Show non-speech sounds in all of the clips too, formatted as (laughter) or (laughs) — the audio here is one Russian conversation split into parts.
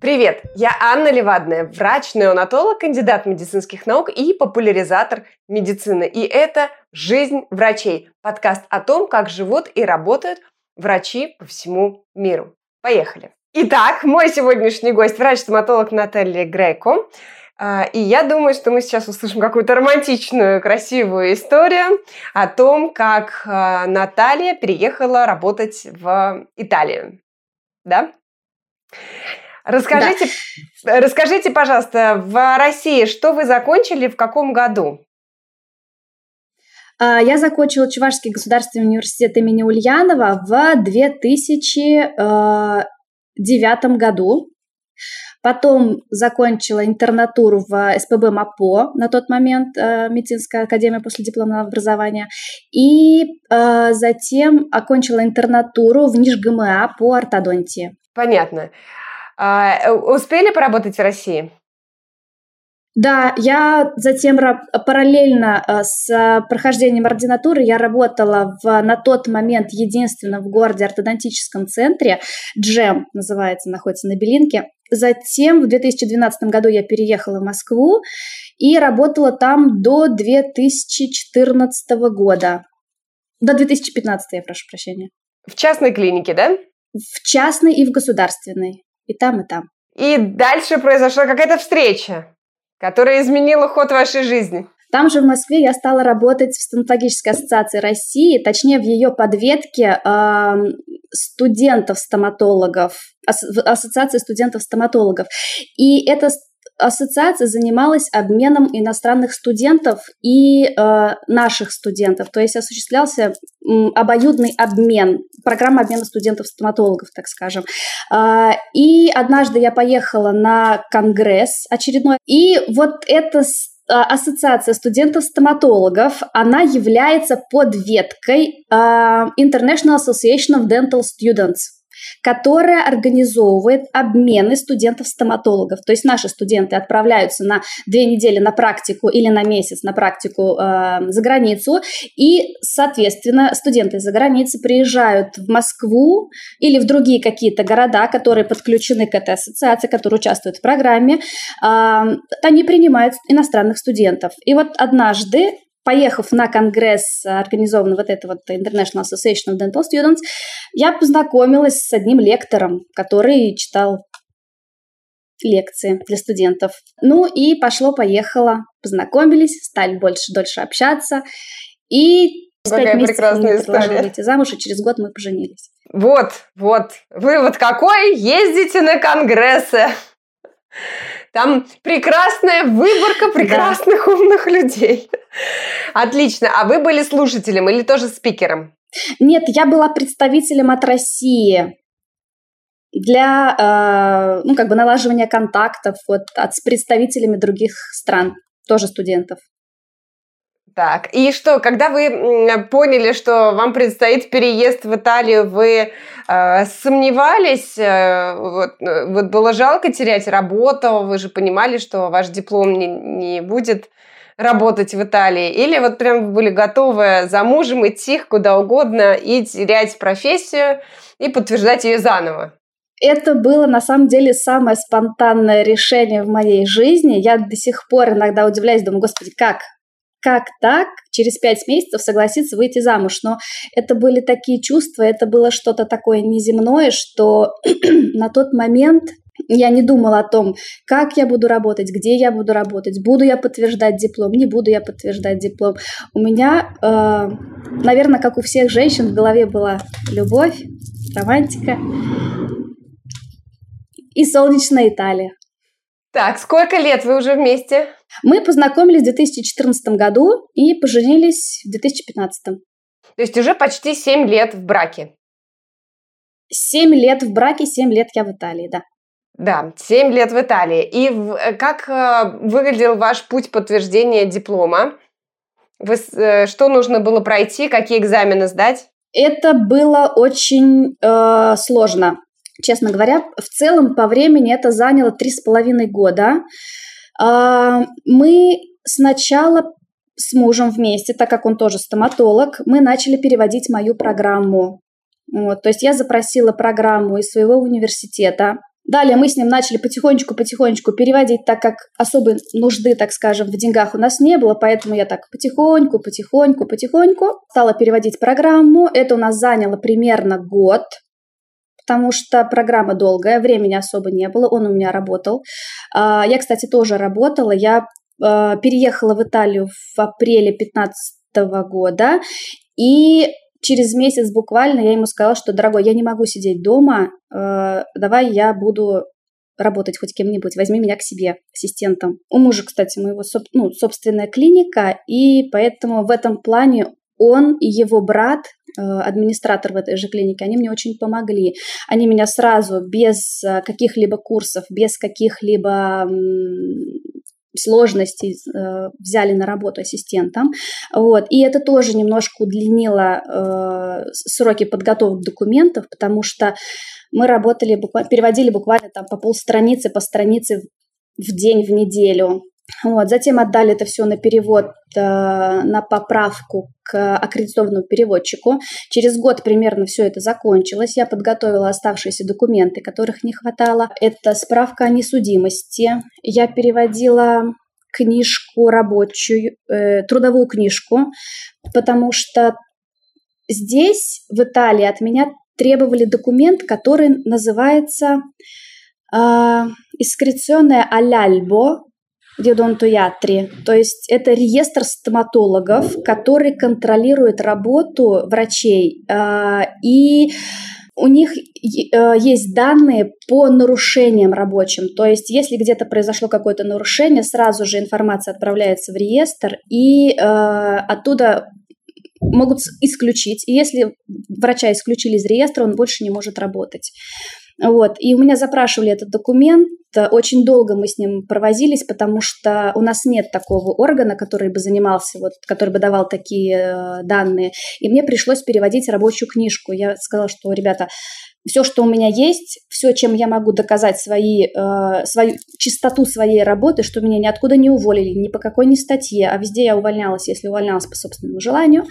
Привет, я Анна Левадная, врач-неонатолог, кандидат медицинских наук и популяризатор медицины. И это «Жизнь врачей» – подкаст о том, как живут и работают врачи по всему миру. Поехали! Итак, мой сегодняшний гость – врач-стоматолог Наталья Грейко. А, и я думаю, что мы сейчас услышим какую-то романтичную, красивую историю о том, как а, Наталья переехала работать в Италию. Да? Расскажите, да. расскажите, пожалуйста, в России что вы закончили в каком году? А, я закончила Чувашский государственный университет имени Ульянова в 2009 году. Потом закончила интернатуру в СПБ МАПО, на тот момент э, медицинская академия после дипломного образования. И э, затем окончила интернатуру в НИЖГМА по ортодонтии. Понятно. А, э, успели поработать в России? Да, я затем параллельно э, с прохождением ординатуры я работала в, на тот момент единственном в городе ортодонтическом центре, Джем называется, находится на Белинке. Затем в 2012 году я переехала в Москву и работала там до 2014 года. До 2015, я прошу прощения. В частной клинике, да? В частной и в государственной. И там, и там. И дальше произошла какая-то встреча, которая изменила ход вашей жизни. Там же в Москве я стала работать в стоматологической ассоциации России, точнее в ее подветке э, студентов-стоматологов, ас, ассоциации студентов-стоматологов. И это ассоциация занималась обменом иностранных студентов и э, наших студентов, то есть осуществлялся э, обоюдный обмен, программа обмена студентов-стоматологов, так скажем. Э, и однажды я поехала на конгресс очередной, и вот это Ассоциация студентов-стоматологов, она является подветкой uh, International Association of Dental Students которая организовывает обмены студентов-стоматологов. То есть наши студенты отправляются на две недели на практику или на месяц на практику э, за границу, и, соответственно, студенты за границей приезжают в Москву или в другие какие-то города, которые подключены к этой ассоциации, которые участвуют в программе, э, они принимают иностранных студентов. И вот однажды поехав на конгресс, организованный вот это вот International Association of Dental Students, я познакомилась с одним лектором, который читал лекции для студентов. Ну и пошло-поехало, познакомились, стали больше, дольше общаться. И с пять месяцев мне предложили выйти замуж, и через год мы поженились. Вот, вот. Вывод какой? Ездите на конгрессы. Там прекрасная выборка прекрасных да. умных людей. Отлично. А вы были слушателем или тоже спикером? Нет, я была представителем от России для э, ну, как бы налаживания контактов вот, от, с представителями других стран, тоже студентов. Так, и что, когда вы поняли, что вам предстоит переезд в Италию, вы э, сомневались? Э, вот, э, вот было жалко терять работу, вы же понимали, что ваш диплом не, не будет работать в Италии? Или вот прям были готовы за мужем идти куда угодно и терять профессию и подтверждать ее заново? Это было на самом деле самое спонтанное решение в моей жизни. Я до сих пор иногда удивляюсь, думаю, господи, как? Как так через пять месяцев согласиться выйти замуж. Но это были такие чувства, это было что-то такое неземное, что (clears throat) на тот момент я не думала о том, как я буду работать, где я буду работать, буду я подтверждать диплом, не буду я подтверждать диплом. У меня, э, наверное, как у всех женщин, в голове была любовь, романтика и солнечная Италия. Так, сколько лет вы уже вместе? Мы познакомились в 2014 году и поженились в 2015. То есть уже почти 7 лет в браке. 7 лет в браке, 7 лет я в Италии, да. Да, 7 лет в Италии. И э, как э, выглядел ваш путь подтверждения диплома? Вы, э, что нужно было пройти, какие экзамены сдать? Это было очень э, сложно, честно говоря. В целом по времени это заняло три с половиной года. А, мы сначала с мужем вместе, так как он тоже стоматолог, мы начали переводить мою программу. Вот, то есть я запросила программу из своего университета. Далее мы с ним начали потихонечку-потихонечку переводить, так как особой нужды, так скажем, в деньгах у нас не было, поэтому я так потихоньку, потихоньку, потихоньку стала переводить программу. Это у нас заняло примерно год, потому что программа долгая, времени особо не было, он у меня работал. А, я, кстати, тоже работала, я а, переехала в Италию в апреле 2015 года, и через месяц буквально я ему сказала, что, дорогой, я не могу сидеть дома, э, давай я буду работать хоть кем-нибудь, возьми меня к себе ассистентом. У мужа, кстати, моего ну, собственная клиника, и поэтому в этом плане он и его брат, э, администратор в этой же клинике, они мне очень помогли. Они меня сразу, без э, каких-либо курсов, без каких-либо сложностей э, взяли на работу ассистентом. Вот. И это тоже немножко удлинило сроки подготовки документов, потому что мы работали, буквально, переводили буквально там по полстраницы, по странице в день, в неделю. Вот. Затем отдали это все на перевод, э, на поправку к аккредитованному переводчику. Через год примерно все это закончилось. Я подготовила оставшиеся документы, которых не хватало. Это справка о несудимости. Я переводила книжку рабочую, э, трудовую книжку, потому что здесь, в Италии, от меня требовали документ, который называется э, «Искреционное аляльбо», Дедонтуятри. То есть это реестр стоматологов, который контролирует работу врачей. Э, и у них э, есть данные по нарушениям рабочим. То есть, если где-то произошло какое-то нарушение, сразу же информация отправляется в реестр, и э, оттуда могут исключить. И если врача исключили из реестра, он больше не может работать. Вот. И у меня запрашивали этот документ, очень долго мы с ним провозились, потому что у нас нет такого органа, который бы занимался, вот, который бы давал такие э, данные. И мне пришлось переводить рабочую книжку. Я сказала, что, ребята, все, что у меня есть, все, чем я могу доказать свои, э, свою чистоту своей работы, что меня ниоткуда не уволили, ни по какой ни статье, а везде я увольнялась, если увольнялась по собственному желанию.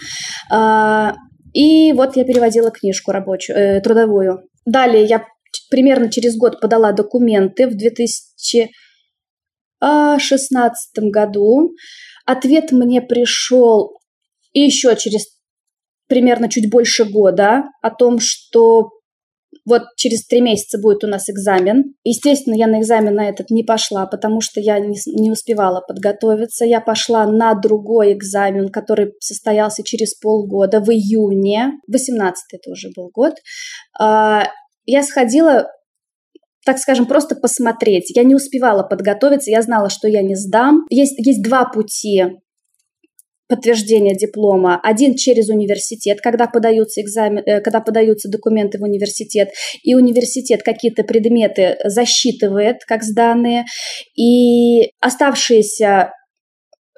Э, и вот я переводила книжку рабочую, э, трудовую. Далее я примерно через год подала документы в 2016 году. Ответ мне пришел еще через примерно чуть больше года о том, что вот через три месяца будет у нас экзамен. Естественно, я на экзамен на этот не пошла, потому что я не, не успевала подготовиться. Я пошла на другой экзамен, который состоялся через полгода, в июне. 18 это уже был год. Я сходила, так скажем, просто посмотреть. Я не успевала подготовиться, я знала, что я не сдам. Есть, есть два пути подтверждения диплома. Один через университет, когда подаются, экзамен, э, когда подаются документы в университет, и университет какие-то предметы засчитывает как сданные, и оставшиеся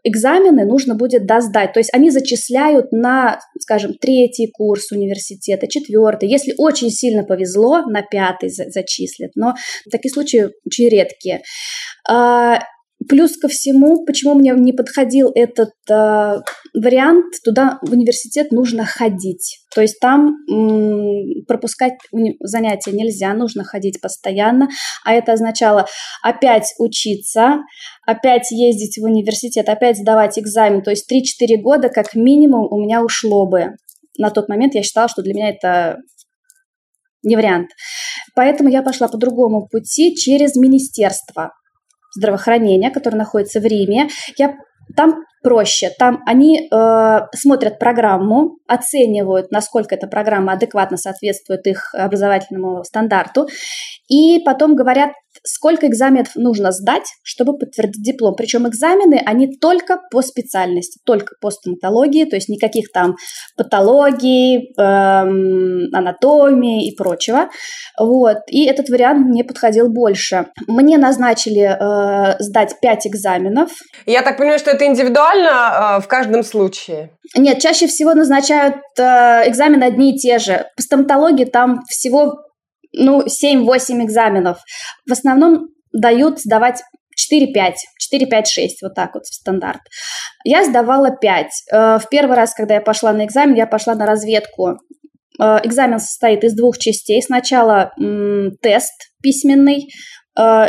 экзамены нужно будет досдать. То есть они зачисляют на, скажем, третий курс университета, четвертый. Если очень сильно повезло, на пятый зачислят. Но такие случаи очень редкие. Плюс ко всему, почему мне не подходил этот э, вариант, туда в университет нужно ходить. То есть там м, пропускать занятия нельзя, нужно ходить постоянно. А это означало опять учиться, опять ездить в университет, опять сдавать экзамен. То есть 3-4 года как минимум у меня ушло бы. На тот момент я считала, что для меня это не вариант. Поэтому я пошла по другому пути через министерство здравоохранения, который находится в Риме. Я там проще. Там они э, смотрят программу, оценивают, насколько эта программа адекватно соответствует их образовательному стандарту, и потом говорят, сколько экзаменов нужно сдать, чтобы подтвердить диплом. Причем экзамены, они только по специальности, только по стоматологии, то есть никаких там патологий, эм, анатомии и прочего. Вот. И этот вариант мне подходил больше. Мне назначили э, сдать 5 экзаменов. Я так понимаю, что это индивидуально э, в каждом случае? Нет, чаще всего назначают э, экзамены одни и те же. По стоматологии там всего ну, 7-8 экзаменов. В основном дают сдавать 4-5, 4-5-6, вот так вот в стандарт. Я сдавала 5. Э, в первый раз, когда я пошла на экзамен, я пошла на разведку. Э, экзамен состоит из двух частей. Сначала тест письменный,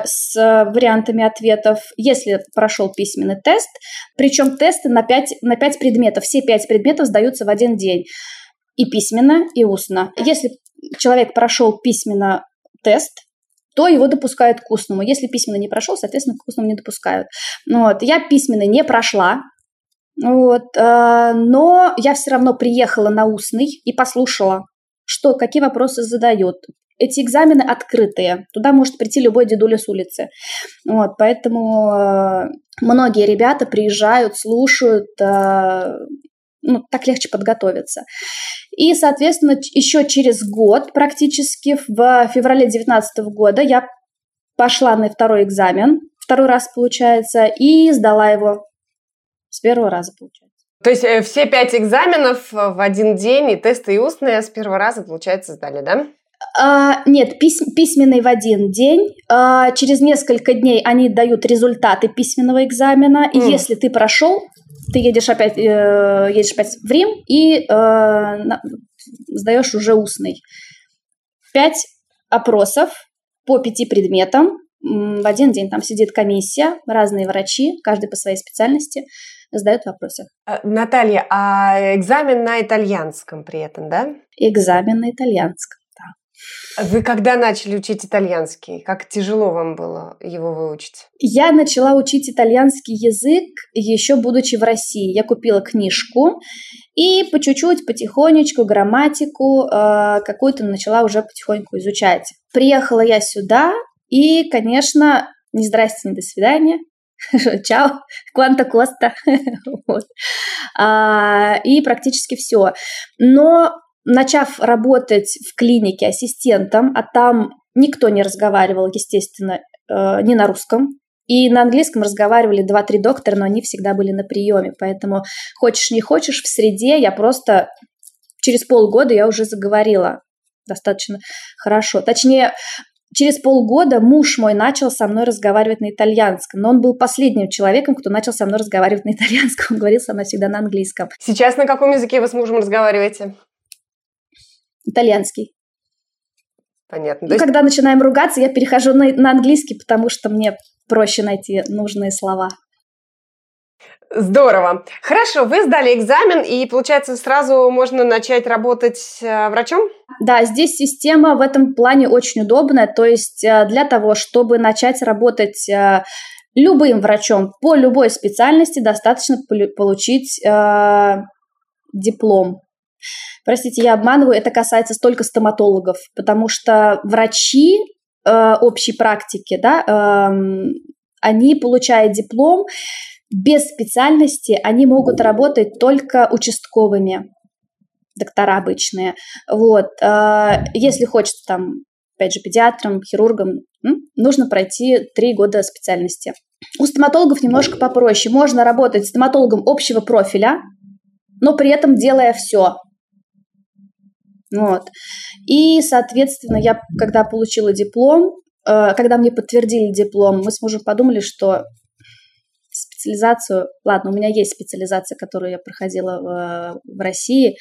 с вариантами ответов, если прошел письменный тест. Причем тесты на 5, на 5 предметов. Все 5 предметов сдаются в один день. И письменно, и устно. Если человек прошел письменно тест, то его допускают к устному. Если письменно не прошел, соответственно, к устному не допускают. Вот. Я письменно не прошла, вот, э, но я все равно приехала на устный и послушала, что, какие вопросы задают. Эти экзамены открытые, туда может прийти любой дедуля с улицы. Вот, поэтому э, многие ребята приезжают, слушают, э, ну, так легче подготовиться. И, соответственно, еще через год практически, в феврале 2019 года, я пошла на второй экзамен, второй раз получается, и сдала его с первого раза, получается. То есть э, все пять экзаменов в один день и тесты и устные с первого раза, получается, сдали, да? А, нет, пись, письменный в один день. А, через несколько дней они дают результаты письменного экзамена. И mm. если ты прошел, ты едешь опять, э, едешь опять в Рим и э, сдаешь уже устный. Пять опросов по пяти предметам в один день. Там сидит комиссия, разные врачи, каждый по своей специальности, задают вопросы. А, Наталья, а экзамен на итальянском при этом, да? Экзамен на итальянском. Вы когда начали учить итальянский? Как тяжело вам было его выучить? Я начала учить итальянский язык еще будучи в России. Я купила книжку и по чуть-чуть, потихонечку грамматику э, какую-то начала уже потихоньку изучать. Приехала я сюда и, конечно, не здрасте, не до свидания. (laughs) Чао, кванта коста. (laughs) а, и практически все. Но начав работать в клинике ассистентом, а там никто не разговаривал, естественно, э, не на русском, и на английском разговаривали два-три доктора, но они всегда были на приеме. Поэтому хочешь не хочешь, в среде я просто через полгода я уже заговорила достаточно хорошо. Точнее, через полгода муж мой начал со мной разговаривать на итальянском, но он был последним человеком, кто начал со мной разговаривать на итальянском. Он говорил со мной всегда на английском. Сейчас на каком языке вы с мужем разговариваете? Итальянский. Понятно. Ну, есть... Когда начинаем ругаться, я перехожу на, на английский, потому что мне проще найти нужные слова. Здорово. Хорошо, вы сдали экзамен, и, получается, сразу можно начать работать э, врачом? Да, здесь система в этом плане очень удобная. То есть э, для того, чтобы начать работать э, любым врачом по любой специальности, достаточно получить диплом Простите, я обманываю, это касается только стоматологов, потому что врачи э, общей практики, да, э, они, получая диплом, без специальности они могут работать только участковыми, доктора обычные. Вот. Э, если хочется там, опять же, педиатром, хирургом, нужно пройти три года специальности. У стоматологов немножко попроще. Можно работать стоматологом общего профиля, но при этом делая все. Вот. И, соответственно, я, когда получила диплом, э, когда мне подтвердили диплом, мы с мужем подумали, что специализацию, ладно, у меня есть специализация, которую я проходила в, в России,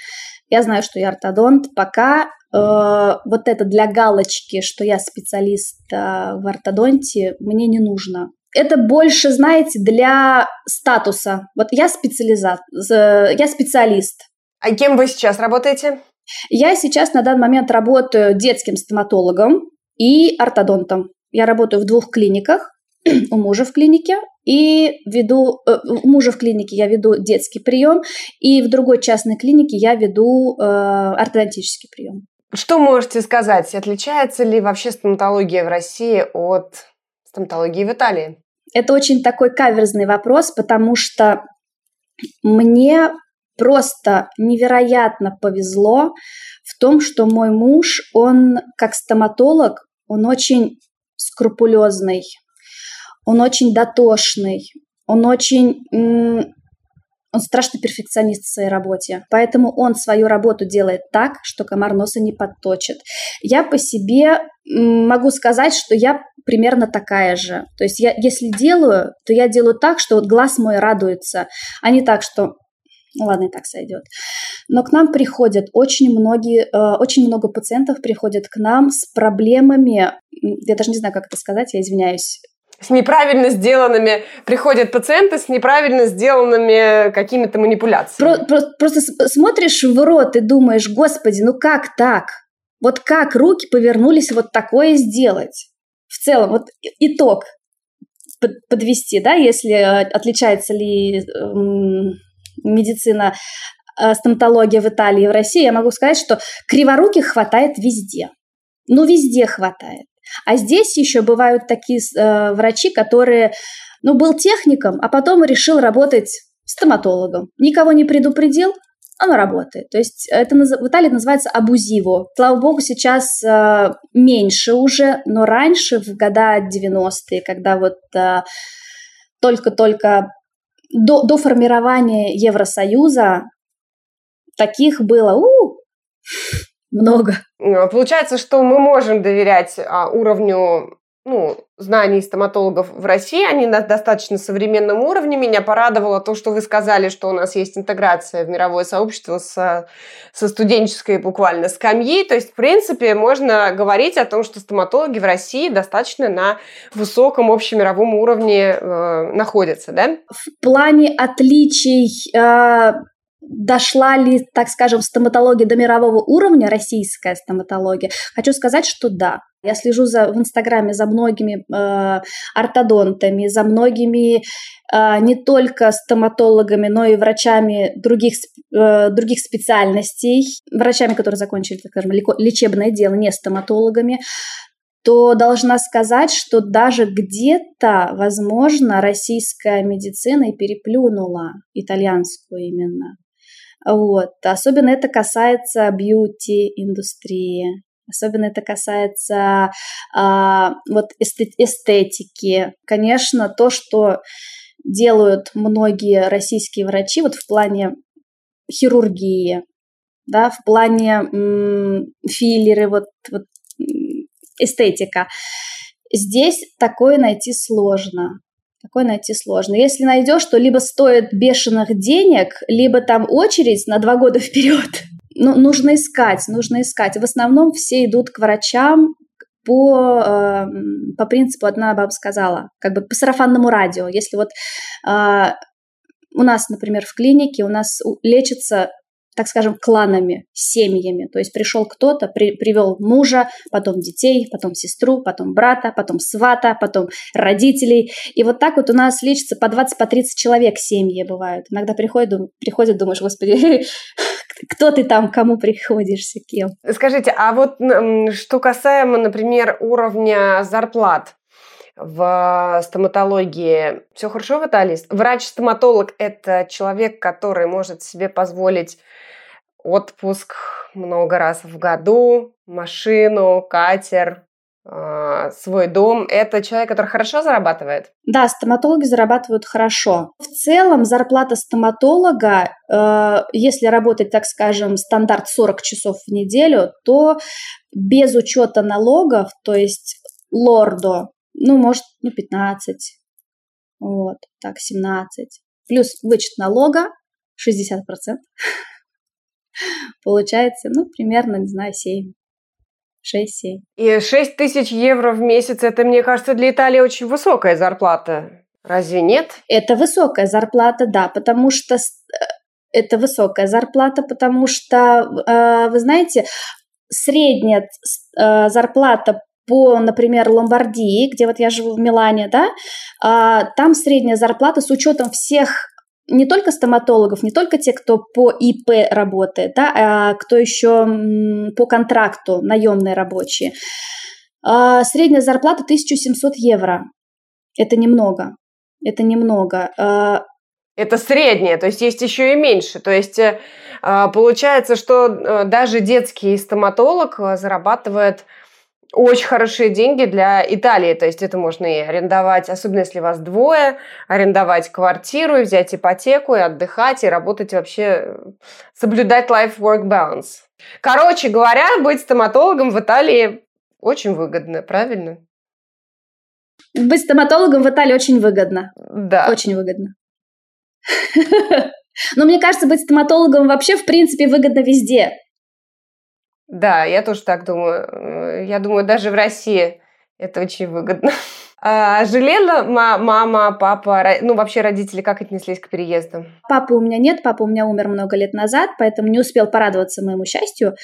я знаю, что я ортодонт, пока э, вот это для галочки, что я специалист э, в ортодонте, мне не нужно. Это больше, знаете, для статуса. Вот я специализат, я специалист. А кем вы сейчас работаете? Я сейчас на данный момент работаю детским стоматологом и ортодонтом. Я работаю в двух клиниках. (clears throat) У мужа в клинике и веду, э, у мужа в клинике я веду детский прием, и в другой частной клинике я веду э, ортодонтический прием. Что можете сказать? Отличается ли вообще стоматология в России от стоматологии в Италии? Это очень такой каверзный вопрос, потому что мне просто невероятно повезло в том, что мой муж, он как стоматолог, он очень скрупулезный, он очень дотошный, он очень Он страшный перфекционист в своей работе, поэтому он свою работу делает так, что комар носа не подточит. Я по себе могу сказать, что я примерно такая же. То есть я, если делаю, то я делаю так, что вот глаз мой радуется, а не так, что ладно, и так сойдет. Но к нам приходят очень многие, э, очень много пациентов приходят к нам с проблемами, я даже не знаю, как это сказать, я извиняюсь, с неправильно сделанными приходят пациенты с неправильно сделанными какими-то манипуляциями. Про, про, просто смотришь в рот и думаешь, господи, ну как так? Вот как руки повернулись вот такое сделать? В целом, вот итог подвести, да, если э, отличается ли эм, медицина, э, стоматология в Италии в России, я могу сказать, что криворуких хватает везде. Ну, везде хватает. А здесь еще бывают такие э, врачи, которые, ну, был техником, а потом решил работать стоматологом. Никого не предупредил, оно работает. То есть это в Италии называется абузиво. Слава богу, сейчас э, меньше уже, но раньше, в года 90-е, когда вот э, только-только до, до формирования Евросоюза таких было у, (laughs) много. Э, получается, что мы можем доверять а, уровню ну, знаний стоматологов в России, они на достаточно современном уровне. Меня порадовало то, что вы сказали, что у нас есть интеграция в мировое сообщество со, со студенческой буквально скамьи. То есть, в принципе, можно говорить о том, что стоматологи в России достаточно на высоком общемировом уровне э, находятся, да? В плане отличий э, дошла ли, так скажем, стоматология до мирового уровня, российская стоматология, хочу сказать, что да. Я слежу за, в Инстаграме за многими э, ортодонтами, за многими э, не только стоматологами, но и врачами других, э, других специальностей, врачами, которые закончили, так скажем, лечебное дело, не стоматологами, то должна сказать, что даже где-то, возможно, российская медицина и переплюнула итальянскую именно. Вот. Особенно это касается бьюти-индустрии. Особенно это касается а, вот эстетики. Конечно, то, что делают многие российские врачи вот в плане хирургии, да, в плане филлеры, вот, вот эстетика. Здесь такое найти сложно. Такое найти сложно. Если найдешь, то либо стоит бешеных денег, либо там очередь на два года (laughs) вперед. Ну, нужно искать, нужно искать. В основном все идут к врачам по, э, по принципу, одна баба сказала, как бы по сарафанному радио. Если вот э, у нас, например, в клинике у нас лечится так скажем, кланами, семьями. То есть пришел кто-то, при, привел мужа, потом детей, потом сестру, потом брата, потом свата, потом родителей. И вот так вот у нас лечится по 20-30 по 30 человек семьи бывают. Иногда приходят, дум, приходят думаешь, господи, (laughs) кто ты там, кому приходишься, кем. Скажите, а вот что касаемо, например, уровня зарплат, в стоматологии все хорошо в Италии? Врач-стоматолог – это человек, который может себе позволить отпуск много раз в году, машину, катер, а, свой дом. Это человек, который хорошо зарабатывает? Да, стоматологи зарабатывают хорошо. В целом зарплата стоматолога, э, если работать, так скажем, стандарт 40 часов в неделю, то без учета налогов, то есть лордо, ну, может, ну, 15, вот, так, 17, плюс вычет налога 60%. (laughs) Получается, ну, примерно, не знаю, 7. 6-7. И 6 тысяч евро в месяц, это, мне кажется, для Италии очень высокая зарплата. Разве нет? Это высокая зарплата, да, потому что э, это высокая зарплата, потому что, э, вы знаете, средняя э, зарплата по, например, Ломбардии, где вот я живу в Милане, да, а, там средняя зарплата с учетом всех не только стоматологов, не только те, кто по ИП работает, да, а кто еще по контракту, наемные рабочие. А средняя зарплата 1700 евро. Это немного. Это немного. А это средняя, то есть есть еще и меньше. То есть э, а, получается, что э, даже детский стоматолог э, зарабатывает очень хорошие деньги для Италии. То есть это можно и арендовать, особенно если вас двое, арендовать квартиру и взять ипотеку, и отдыхать, и работать вообще, соблюдать life-work balance. Короче говоря, быть стоматологом в Италии очень выгодно, правильно? Быть стоматологом в Италии очень выгодно. Да. Очень выгодно. (laughs) Но мне кажется, быть стоматологом вообще, в принципе, выгодно везде. Да, я тоже так думаю. Я думаю, даже в России это очень выгодно. (laughs) А жалела мама, папа, ну вообще родители как отнеслись к переезду? Папы у меня нет, папа у меня умер много лет назад, поэтому не успел порадоваться моему счастью.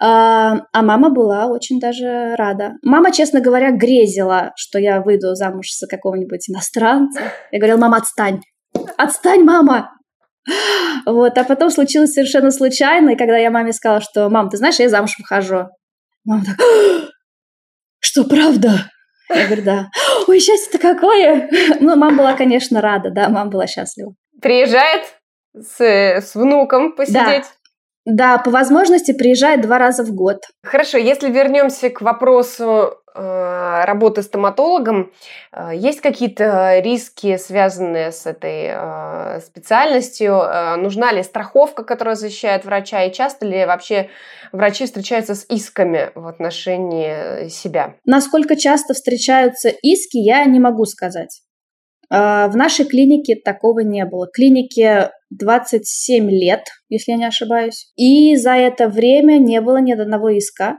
А, а мама была очень даже рада. Мама, честно говоря, грезила, что я выйду замуж за какого-нибудь иностранца. Я говорила, мама, отстань. Отстань, мама! Вот, а потом случилось совершенно случайно, и когда я маме сказала, что, мам, ты знаешь, я замуж выхожу. Мама так, что, правда? Я говорю, да. Ой, счастье-то какое! Ну, мама была, конечно, рада, да, мама была счастлива. Приезжает с, с внуком посидеть? Да. да, по возможности приезжает два раза в год. Хорошо, если вернемся к вопросу работы стоматологом, э, есть какие-то риски, связанные с этой э, специальностью? Нужна ли страховка, которая защищает врача? И часто ли вообще врачи встречаются с исками в отношении себя? Насколько часто встречаются иски, я не могу сказать. В нашей клинике такого не было. Клинике 27 лет, если я не ошибаюсь. И за это время не было ни одного иска.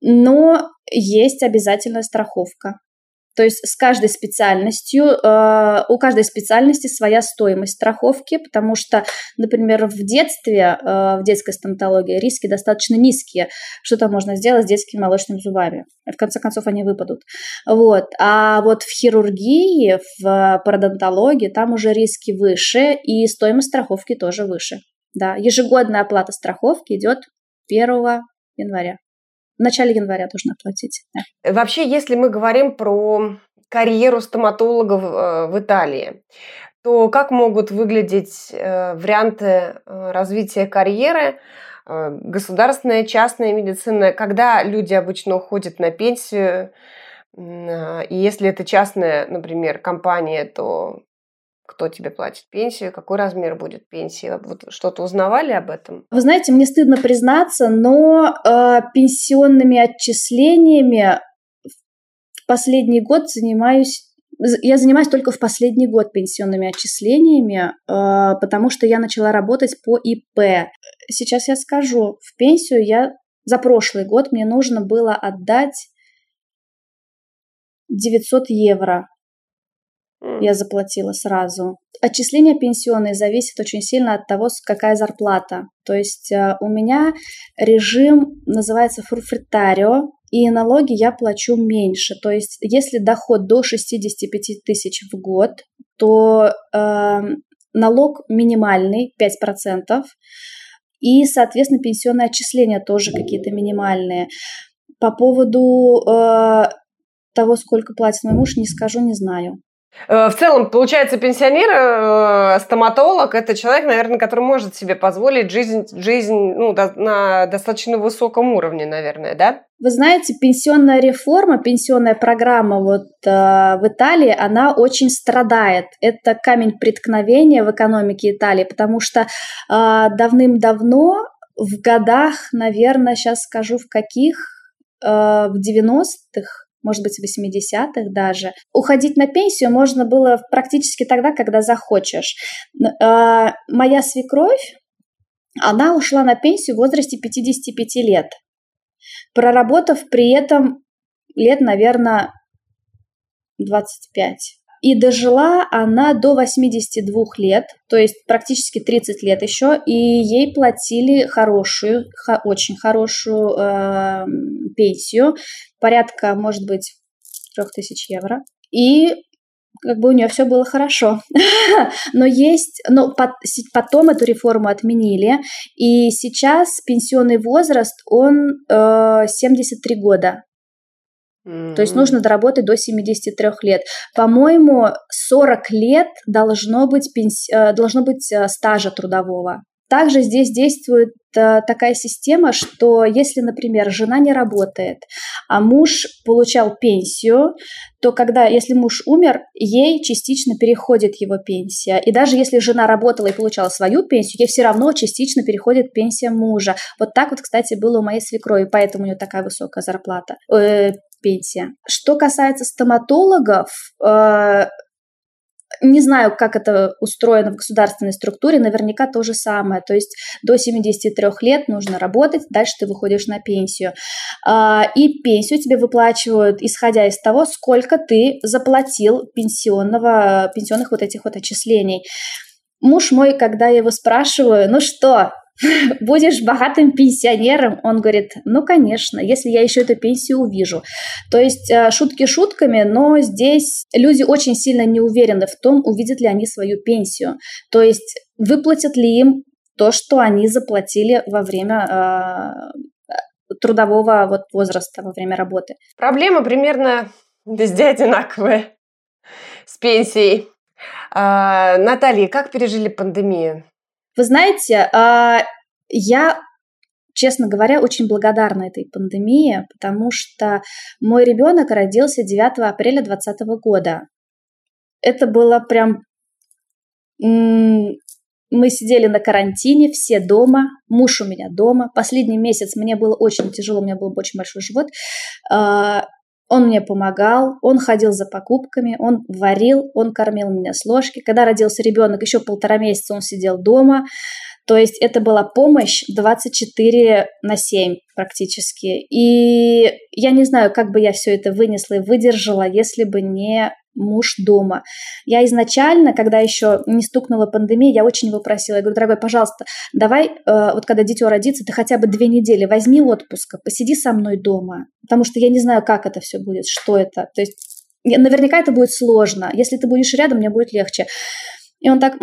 Но есть обязательная страховка. То есть с каждой специальностью, э, у каждой специальности своя стоимость страховки, потому что, например, в детстве, э, в детской стоматологии риски достаточно низкие. Что там можно сделать с детскими молочными зубами? В конце концов, они выпадут. Вот. А вот в хирургии, в пародонтологии, там уже риски выше, и стоимость страховки тоже выше. Да, ежегодная оплата страховки идет 1 января в начале января должна платить. Да. Вообще, если мы говорим про карьеру стоматологов э, в Италии, то как могут выглядеть э, варианты э, развития карьеры? Государственная, частная медицина, когда люди обычно уходят на пенсию, и если это частная, например, компания, то кто тебе платит пенсию, какой размер будет пенсии. Вот что-то узнавали об этом? Вы знаете, мне стыдно признаться, но э, пенсионными отчислениями в последний год занимаюсь я занимаюсь только в последний год пенсионными отчислениями, э, потому что я начала работать по ИП. Сейчас я скажу, в пенсию я за прошлый год мне нужно было отдать 900 евро я заплатила сразу. Отчисление пенсионной зависит очень сильно от того, какая зарплата. То есть э, у меня режим называется фурфритарио, и налоги я плачу меньше. То есть если доход до 65 тысяч в год, то э, налог минимальный 5%, и, соответственно, пенсионные отчисления тоже какие-то минимальные. По поводу э, того, сколько платит мой муж, не скажу, не знаю. Э, в целом, получается, пенсионер, э, стоматолог – это человек, наверное, который может себе позволить жизнь, жизнь ну, на достаточно высоком уровне, наверное, да? Вы знаете, пенсионная реформа, пенсионная программа вот э, в Италии, она очень страдает. Это камень преткновения в экономике Италии, потому что э, давным-давно, в годах, наверное, сейчас скажу в каких, э, в 90-х, может быть, в 80-х даже. Уходить на пенсию можно было практически тогда, когда захочешь. А, моя свекровь, она ушла на пенсию в возрасте 55 лет, проработав при этом лет, наверное, 25. И дожила она до 82 лет, то есть практически 30 лет еще, и ей платили хорошую, очень хорошую э, пенсию, порядка, может быть, 3000 евро. И как бы у нее все было хорошо. (laughs) но есть, но потом эту реформу отменили, и сейчас пенсионный возраст, он э, 73 года. То есть нужно доработать до 73 лет. По-моему, 40 лет должно быть, пенси... Э, должно быть э, стажа трудового. Также здесь действует э, такая система, что если, например, жена не работает, а муж получал пенсию, то когда, если муж умер, ей частично переходит его пенсия. И даже если жена работала и получала свою пенсию, ей все равно частично переходит пенсия мужа. Вот так вот, кстати, было у моей свекрови, поэтому у нее такая высокая зарплата, э, пенсия. Что касается стоматологов, э, не знаю, как это устроено в государственной структуре, наверняка то же самое. То есть до 73 лет нужно работать, дальше ты выходишь на пенсию. А, и пенсию тебе выплачивают, исходя из того, сколько ты заплатил пенсионного, пенсионных вот этих вот отчислений. Муж мой, когда я его спрашиваю, ну что, будешь богатым пенсионером? Он говорит, ну, конечно, если я еще эту пенсию увижу. То есть э, шутки шутками, но здесь люди очень сильно не уверены в том, увидят ли они свою пенсию. То есть выплатят ли им то, что они заплатили во время э, трудового вот возраста, во время работы. Проблема примерно везде одинаковая с пенсией. А, Наталья, как пережили пандемию? Вы знаете, а, я честно говоря, очень благодарна этой пандемии, потому что мой ребенок родился 9 апреля 2020 года. Это было прям... Мы сидели на карантине, все дома, муж у меня дома. Последний месяц мне было очень тяжело, у меня был очень большой живот. Он мне помогал, он ходил за покупками, он варил, он кормил меня с ложки. Когда родился ребенок, еще полтора месяца он сидел дома. То есть это была помощь 24 на 7 практически. И я не знаю, как бы я все это вынесла и выдержала, если бы не муж дома. Я изначально, когда еще не стукнула пандемия, я очень его просила. Я говорю, дорогой, пожалуйста, давай, э, вот когда дитё родится, ты хотя бы две недели возьми отпуска, посиди со мной дома. Потому что я не знаю, как это все будет, что это. То есть наверняка это будет сложно. Если ты будешь рядом, мне будет легче. И он так,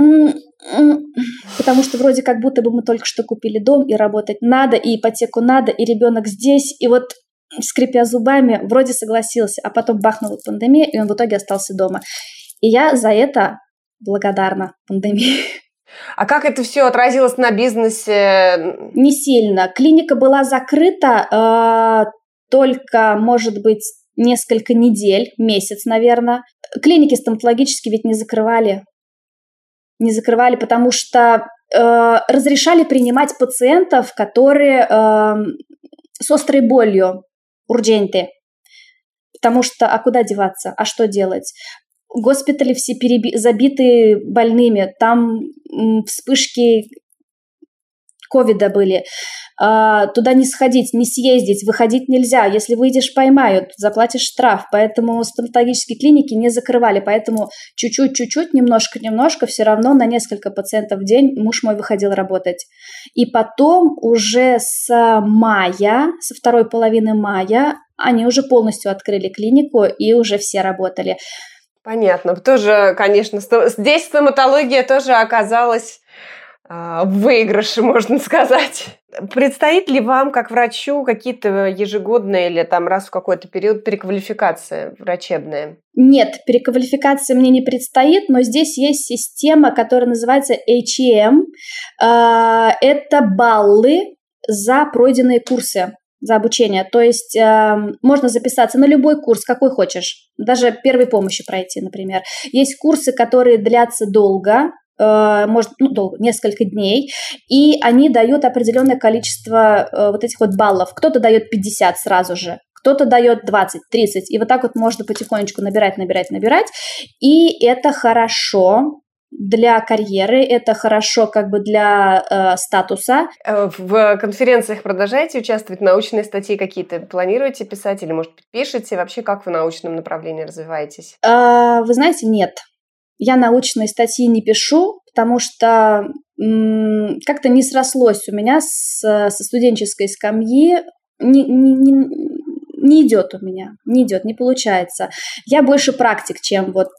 потому что вроде как будто бы мы только что купили дом, и работать надо, и ипотеку надо, и ребенок здесь, и вот скрипя зубами, вроде согласился, а потом бахнула пандемия, и он в итоге остался дома. И я за это благодарна пандемии. А как это все отразилось на бизнесе? Не сильно. Клиника была закрыта э, только, может быть, несколько недель, месяц, наверное. Клиники стоматологические ведь не закрывали. Не закрывали, потому что э, разрешали принимать пациентов, которые э, с острой болью урдженты. Потому что, а куда деваться, а что делать? Госпитали все переби- забиты больными, там вспышки ковида были. А, туда не сходить, не съездить, выходить нельзя. Если выйдешь, поймают, заплатишь штраф. Поэтому стоматологические клиники не закрывали. Поэтому чуть-чуть, чуть-чуть, немножко-немножко все равно на несколько пациентов в день муж мой выходил работать. И потом уже с мая, со второй половины мая, они уже полностью открыли клинику и уже все работали. Понятно. Тоже, конечно, здесь стоматология тоже оказалась в выигрыше, (laughs) можно сказать. Предстоит ли вам, как врачу, какие-то ежегодные или там раз в какой-то период переквалификация врачебная? Нет, переквалификация мне не предстоит, но здесь есть система, которая называется HEM. А, это баллы за пройденные курсы за обучение. То есть э, можно записаться на любой курс, какой хочешь, даже первой помощи пройти, например. Есть курсы, которые длятся долго, может, ну, долго, несколько дней, и они дают определенное количество э, вот этих вот баллов. Кто-то дает 50 сразу же, кто-то дает 20, 30, и вот так вот можно потихонечку набирать, набирать, набирать, и это хорошо, для карьеры, это хорошо как бы для э, статуса. Э, в конференциях продолжаете участвовать? Научные статьи какие-то планируете писать или, может пишете? Вообще, как в научном направлении развиваетесь? Э, вы знаете, нет. Я научные статьи не пишу, потому что как-то не срослось у меня с, со студенческой скамьи, не, не, не, не идет у меня, не идет, не получается. Я больше практик, чем вот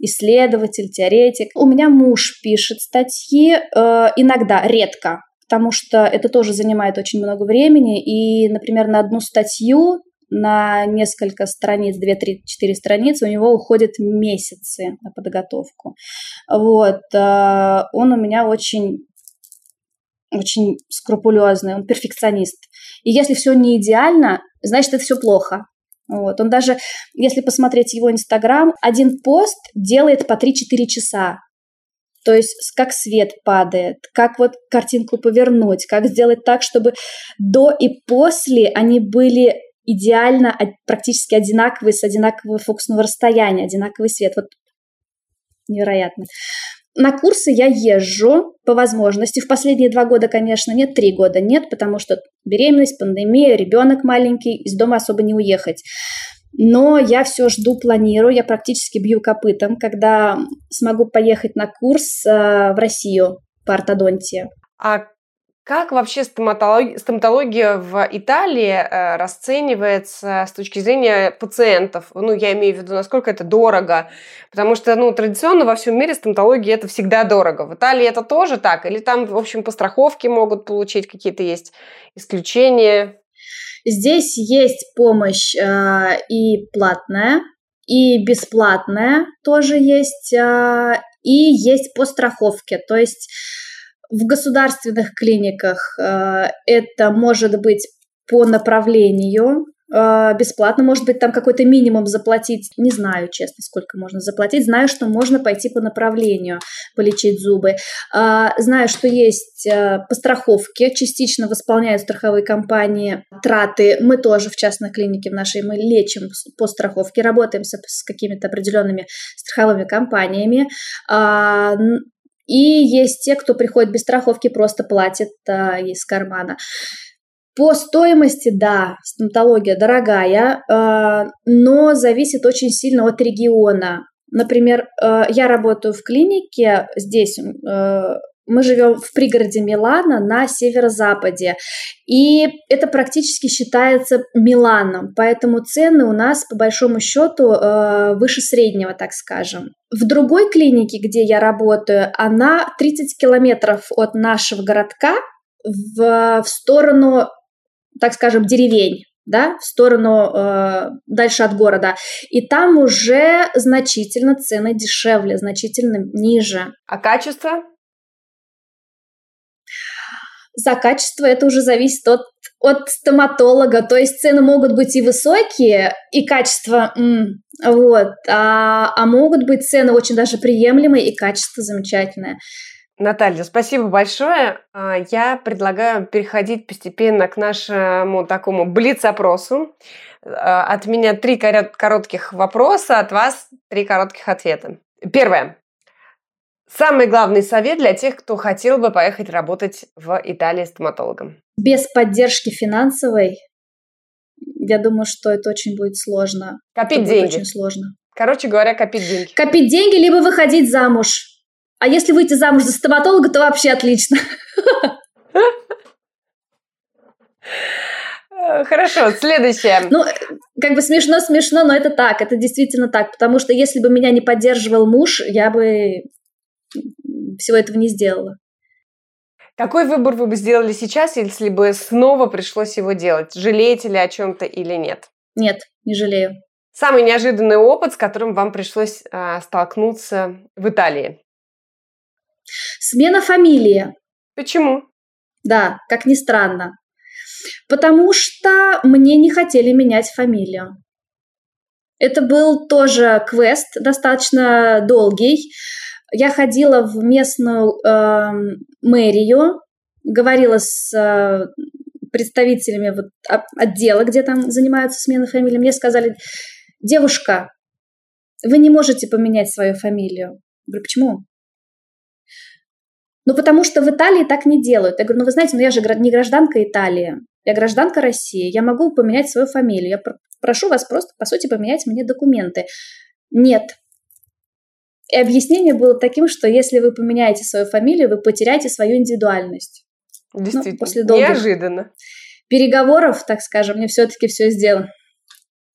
исследователь, теоретик. У меня муж пишет статьи, э, иногда, редко, потому что это тоже занимает очень много времени. И, например, на одну статью на несколько страниц, 2-3-4 страницы, у него уходят месяцы на подготовку. Вот. Э, он у меня очень очень скрупулезный, он перфекционист. И если все не идеально, значит, это все плохо. Вот. Он даже, если посмотреть его Инстаграм, один пост делает по 3-4 часа. То есть как свет падает, как вот картинку повернуть, как сделать так, чтобы до и после они были идеально практически одинаковые, с одинакового фокусного расстояния, одинаковый свет. Вот невероятно. На курсы я езжу по возможности. В последние два года, конечно, нет, три года нет, потому что беременность, пандемия, ребенок маленький, из дома особо не уехать. Но я все жду, планирую, я практически бью копытом, когда смогу поехать на курс э, в Россию по ортодонтии. А как вообще стоматология, стоматология в Италии э, расценивается с точки зрения пациентов? Ну, я имею в виду, насколько это дорого. Потому что, ну, традиционно во всем мире стоматология это всегда дорого. В Италии это тоже так? Или там, в общем, по страховке могут получить какие-то есть исключения? Здесь есть помощь э, и платная, и бесплатная тоже есть, э, и есть по страховке. То есть в государственных клиниках э, это может быть по направлению э, бесплатно, может быть, там какой-то минимум заплатить, не знаю, честно, сколько можно заплатить, знаю, что можно пойти по направлению полечить зубы, э, знаю, что есть по страховке, частично восполняют страховые компании траты, мы тоже в частной клинике в нашей, мы лечим по страховке, работаем с, какими-то определенными страховыми компаниями, и есть те, кто приходит без страховки, просто платит а, из кармана. По стоимости, да, стоматология дорогая, э, но зависит очень сильно от региона. Например, э, я работаю в клинике здесь, э, мы живем в пригороде Милана на северо-западе, и это практически считается Миланом, поэтому цены у нас по большому счету э, выше среднего, так скажем. В другой клинике, где я работаю, она 30 километров от нашего городка в, в сторону, так скажем, деревень да, в сторону э, дальше от города. И там уже значительно цены дешевле, значительно ниже. А качество? За качество это уже зависит от, от стоматолога, то есть цены могут быть и высокие, и качество, вот, а, а могут быть цены очень даже приемлемые, и качество замечательное. Наталья, спасибо большое. А, я предлагаю переходить постепенно к нашему такому блиц-опросу. А, от меня три коротких вопроса, от вас три коротких ответа. Первое. Самый главный совет для тех, кто хотел бы поехать работать в Италии стоматологом. Без поддержки финансовой, я думаю, что это очень будет сложно. Копить это деньги. очень сложно. Короче говоря, копить деньги. Копить деньги, либо выходить замуж. А если выйти замуж за стоматолога, то вообще отлично. (laughs) Хорошо, следующее. Ну, как бы смешно-смешно, но это так, это действительно так, потому что если бы меня не поддерживал муж, я бы всего этого не сделала. Какой выбор вы бы сделали сейчас, если бы снова пришлось его делать? Жалеете ли о чем-то или нет? Нет, не жалею. Самый неожиданный опыт, с которым вам пришлось э, столкнуться в Италии? Смена фамилии. Почему? Да, как ни странно. Потому что мне не хотели менять фамилию. Это был тоже квест достаточно долгий. Я ходила в местную э, мэрию, говорила с э, представителями вот, отдела, где там занимаются сменой фамилии. Мне сказали, девушка, вы не можете поменять свою фамилию. Я говорю, почему? Ну, потому что в Италии так не делают. Я говорю, ну, вы знаете, ну, я же не гражданка Италии, я гражданка России, я могу поменять свою фамилию. Я прошу вас просто, по сути, поменять мне документы. Нет, и объяснение было таким, что если вы поменяете свою фамилию, вы потеряете свою индивидуальность. Ну, Действительно, ну, после долгих неожиданно. Переговоров, так скажем, мне все-таки все сделано.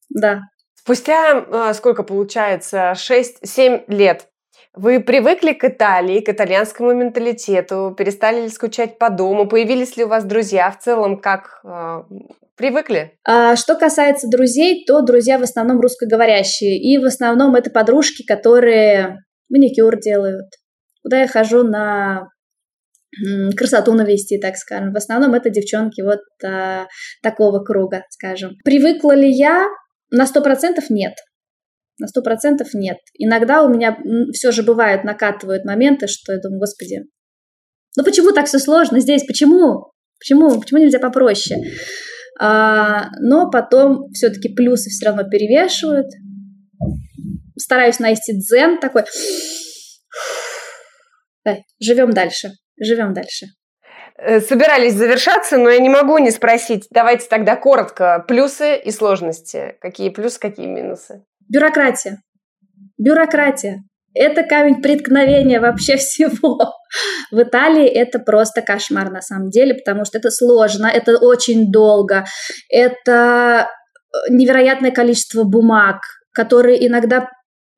Да. Спустя э, сколько получается? 6-7 лет. Вы привыкли к Италии, к итальянскому менталитету, перестали ли скучать по дому, появились ли у вас друзья в целом, как э, привыкли? А, что касается друзей, то друзья в основном русскоговорящие, и в основном это подружки, которые маникюр делают, куда я хожу на красоту навести, так скажем. В основном это девчонки вот а, такого круга, скажем. Привыкла ли я? На сто процентов нет. На сто процентов нет. Иногда у меня все же бывают, накатывают моменты, что я думаю, господи, ну почему так все сложно здесь? Почему? Почему? Почему нельзя попроще? А, но потом все-таки плюсы все равно перевешивают. Стараюсь найти дзен такой. Живем дальше. Живем дальше. Э, собирались завершаться, но я не могу не спросить. Давайте тогда коротко. Плюсы и сложности. Какие плюсы, какие минусы? Бюрократия. Бюрократия. Это камень преткновения вообще (laughs) всего. В Италии это просто кошмар на самом деле, потому что это сложно, это очень долго, это э, невероятное количество бумаг, которые иногда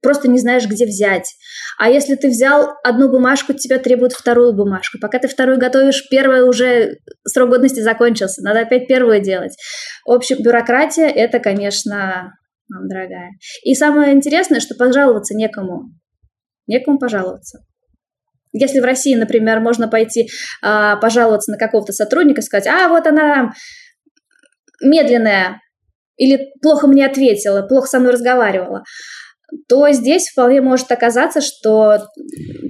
просто не знаешь, где взять. А если ты взял одну бумажку, тебя требуют вторую бумажку. Пока ты вторую готовишь, первая уже срок годности закончился, надо опять первую делать. В общем, бюрократия – это, конечно, мам дорогая. И самое интересное, что пожаловаться некому. Некому пожаловаться. Если в России, например, можно пойти а, пожаловаться на какого-то сотрудника, сказать, а вот она медленная, или плохо мне ответила, плохо со мной разговаривала то здесь вполне может оказаться, что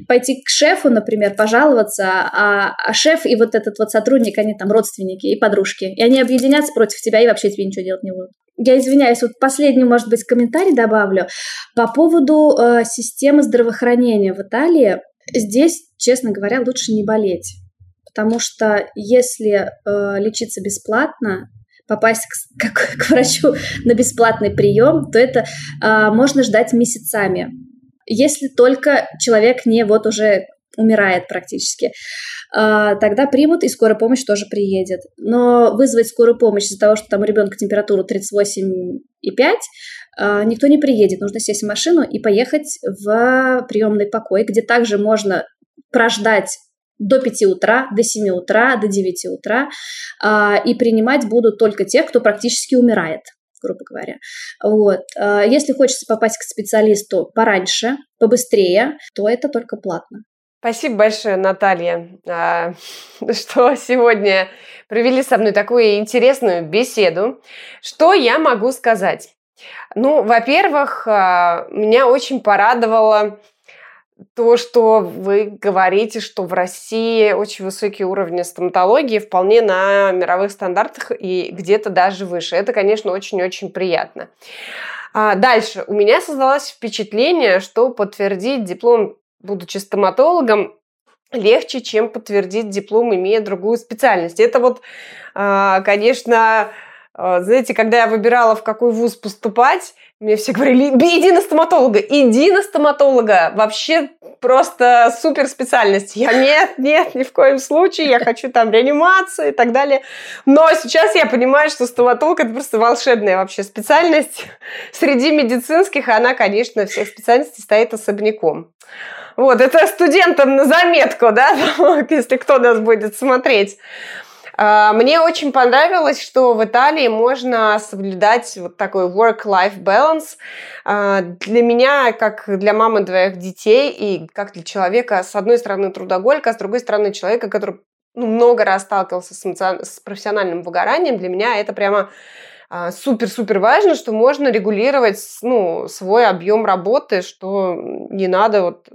пойти к шефу, например, пожаловаться, а, а шеф и вот этот вот сотрудник, они там родственники и подружки, и они объединятся против тебя и вообще тебе ничего делать не будут. Я извиняюсь, вот последний, может быть, комментарий добавлю по поводу э, системы здравоохранения в Италии. Здесь, честно говоря, лучше не болеть, потому что если э, лечиться бесплатно, попасть к, (laughs) к, к врачу на бесплатный прием, то это а, можно ждать месяцами. Если только человек не вот уже умирает практически, а, тогда примут, и скорая помощь тоже приедет. Но вызвать скорую помощь из-за того, что там у ребенка температура 38,5, а, никто не приедет. Нужно сесть в машину и поехать в приемный покой, где также можно прождать до 5 утра, до 7 утра, до 9 утра, а, и принимать будут только те, кто практически умирает грубо говоря. Вот. А, если хочется попасть к специалисту пораньше, побыстрее, то это только платно. Спасибо большое, Наталья, а, что сегодня провели со мной такую интересную беседу. Что я могу сказать? Ну, во-первых, меня очень порадовало то, что вы говорите, что в России очень высокие уровни стоматологии, вполне на мировых стандартах и где-то даже выше. Это, конечно, очень-очень приятно. А дальше. У меня создалось впечатление, что подтвердить диплом, будучи стоматологом, легче, чем подтвердить диплом, имея другую специальность. Это вот, а, конечно, а, знаете, когда я выбирала, в какой вуз поступать, мне все говорили, иди на стоматолога, иди на стоматолога. Вообще просто супер специальность. Я нет, нет, ни в коем случае, я хочу там реанимацию и так далее. Но сейчас я понимаю, что стоматолог это просто волшебная вообще специальность. Среди медицинских она, конечно, всех специальностей стоит особняком. Вот, это студентам на заметку, да, (laughs) если кто нас будет смотреть. А, мне очень понравилось, что в Италии можно соблюдать вот такой work-life balance. А, для меня, как для мамы двоих детей и как для человека, с одной стороны, трудоголика, а с другой стороны, человека, который ну, много раз сталкивался с, с профессиональным выгоранием, для меня это прямо супер-супер важно, что можно регулировать ну, свой объем работы, что не надо вот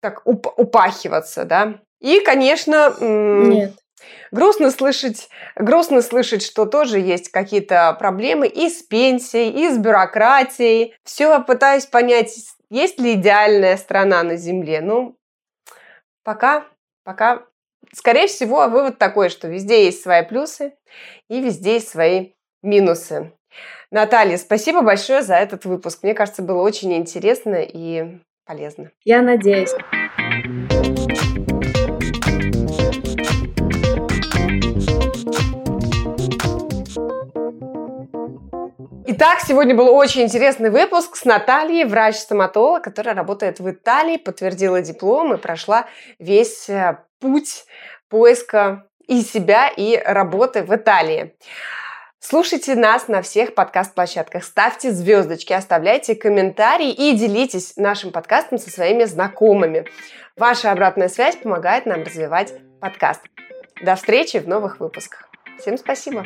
так уп- упахиваться, да. И, конечно... Нет. Грустно слышать, грустно слышать, что тоже есть какие-то проблемы и с пенсией, и с бюрократией. Все пытаюсь понять, есть ли идеальная страна на Земле. Ну, пока, пока, скорее всего, вывод такой, что везде есть свои плюсы и везде есть свои минусы. Наталья, спасибо большое за этот выпуск. Мне кажется, было очень интересно и полезно. Я надеюсь. Итак, сегодня был очень интересный выпуск с Натальей, врач-стоматолог, которая работает в Италии, подтвердила диплом и прошла весь э, путь поиска и себя, и работы в Италии. Слушайте нас на всех подкаст-площадках, ставьте звездочки, оставляйте комментарии и делитесь нашим подкастом со своими знакомыми. Ваша обратная связь помогает нам развивать подкаст. До встречи в новых выпусках. Всем спасибо!